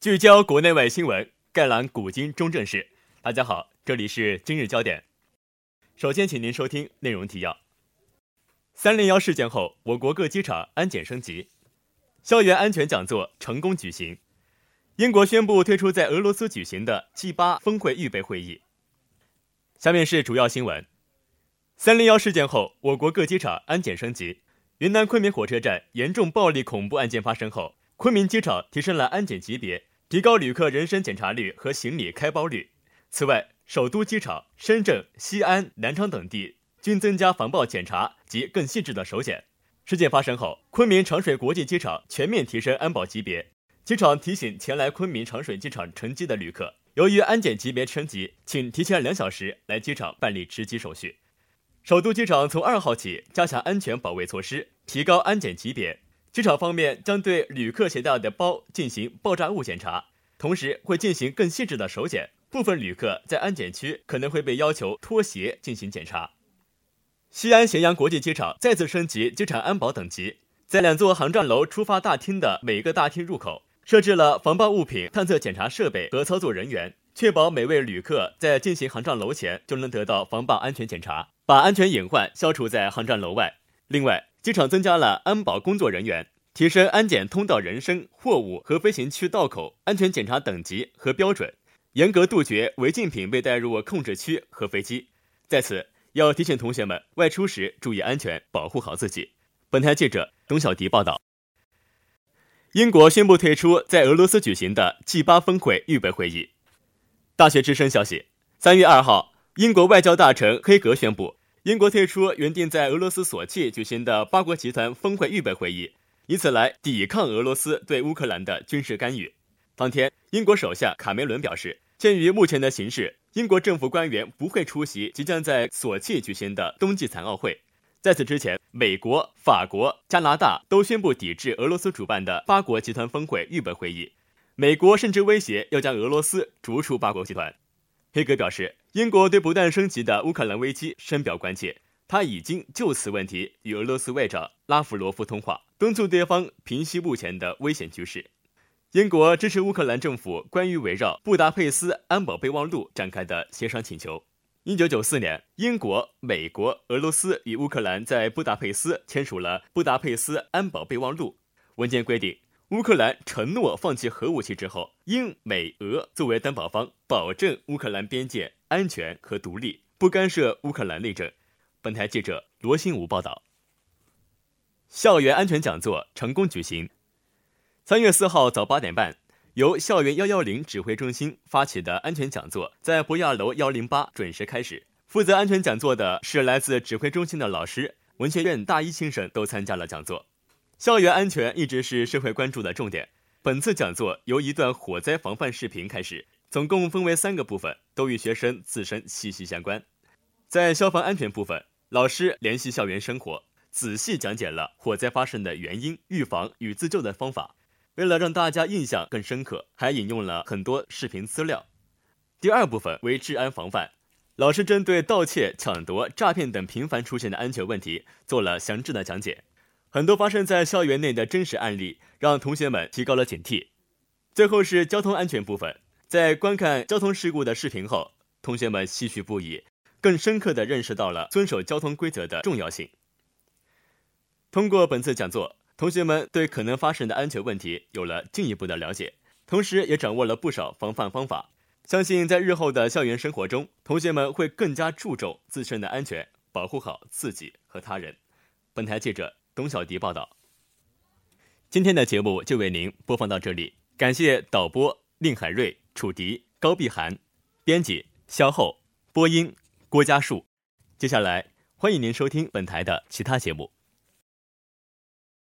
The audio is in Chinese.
聚焦国内外新闻，概览古今中正事。大家好，这里是今日焦点。首先，请您收听内容提要：三零幺事件后，我国各机场安检升级，校园安全讲座成功举行。英国宣布退出在俄罗斯举行的 G 八峰会预备会议。下面是主要新闻：三零幺事件后，我国各机场安检升级。云南昆明火车站严重暴力恐怖案件发生后，昆明机场提升了安检级别。提高旅客人身检查率和行李开包率。此外，首都机场、深圳、西安、南昌等地均增加防爆检查及更细致的手检。事件发生后，昆明长水国际机场全面提升安保级别。机场提醒前来昆明长水机场乘机的旅客，由于安检级别升级，请提前两小时来机场办理值机手续。首都机场从二号起加强安全保卫措施，提高安检级别。机场方面将对旅客携带的包进行爆炸物检查，同时会进行更细致的手检。部分旅客在安检区可能会被要求脱鞋进行检查。西安咸阳国际机场再次升级机场安保等级，在两座航站楼出发大厅的每一个大厅入口设置了防爆物品探测检查设备和操作人员，确保每位旅客在进行航站楼前就能得到防爆安全检查，把安全隐患消除在航站楼外。另外，机场增加了安保工作人员，提升安检通道人身、货物和飞行区道口安全检查等级和标准，严格杜绝违禁品被带入控制区和飞机。在此，要提醒同学们外出时注意安全，保护好自己。本台记者董小迪报道。英国宣布退出在俄罗斯举行的 G 八峰会预备会议。大学之声消息：三月二号，英国外交大臣黑格宣布。英国退出原定在俄罗斯索契举行的八国集团峰会预备会议，以此来抵抗俄罗斯对乌克兰的军事干预。当天，英国首相卡梅伦表示，鉴于目前的形势，英国政府官员不会出席即将在索契举行的冬季残奥会。在此之前，美国、法国、加拿大都宣布抵制俄罗斯主办的八国集团峰会预备会议，美国甚至威胁要将俄罗斯逐出八国集团。黑格表示，英国对不断升级的乌克兰危机深表关切。他已经就此问题与俄罗斯外长拉夫罗夫通话，敦促对方平息目前的危险局势。英国支持乌克兰政府关于围绕布达佩斯安保备忘录展开的协商请求。一九九四年，英国、美国、俄罗斯与乌克兰在布达佩斯签署了布达佩斯安保备忘录。文件规定。乌克兰承诺放弃核武器之后，英美俄作为担保方，保证乌克兰边界安全和独立，不干涉乌克兰内政。本台记者罗新武报道。校园安全讲座成功举行。三月四号早八点半，由校园幺幺零指挥中心发起的安全讲座在博雅楼幺零八准时开始。负责安全讲座的是来自指挥中心的老师，文学院大一新生都参加了讲座。校园安全一直是社会关注的重点。本次讲座由一段火灾防范视频开始，总共分为三个部分，都与学生自身息息相关。在消防安全部分，老师联系校园生活，仔细讲解了火灾发生的原因、预防与自救的方法。为了让大家印象更深刻，还引用了很多视频资料。第二部分为治安防范，老师针对盗窃、抢夺、诈骗等频繁出现的安全问题做了详尽的讲解。很多发生在校园内的真实案例，让同学们提高了警惕。最后是交通安全部分，在观看交通事故的视频后，同学们唏嘘不已，更深刻地认识到了遵守交通规则的重要性。通过本次讲座，同学们对可能发生的安全问题有了进一步的了解，同时也掌握了不少防范方法。相信在日后的校园生活中，同学们会更加注重自身的安全，保护好自己和他人。本台记者。董小迪报道。今天的节目就为您播放到这里，感谢导播令海瑞、楚迪、高碧涵，编辑肖厚，播音郭家树。接下来欢迎您收听本台的其他节目。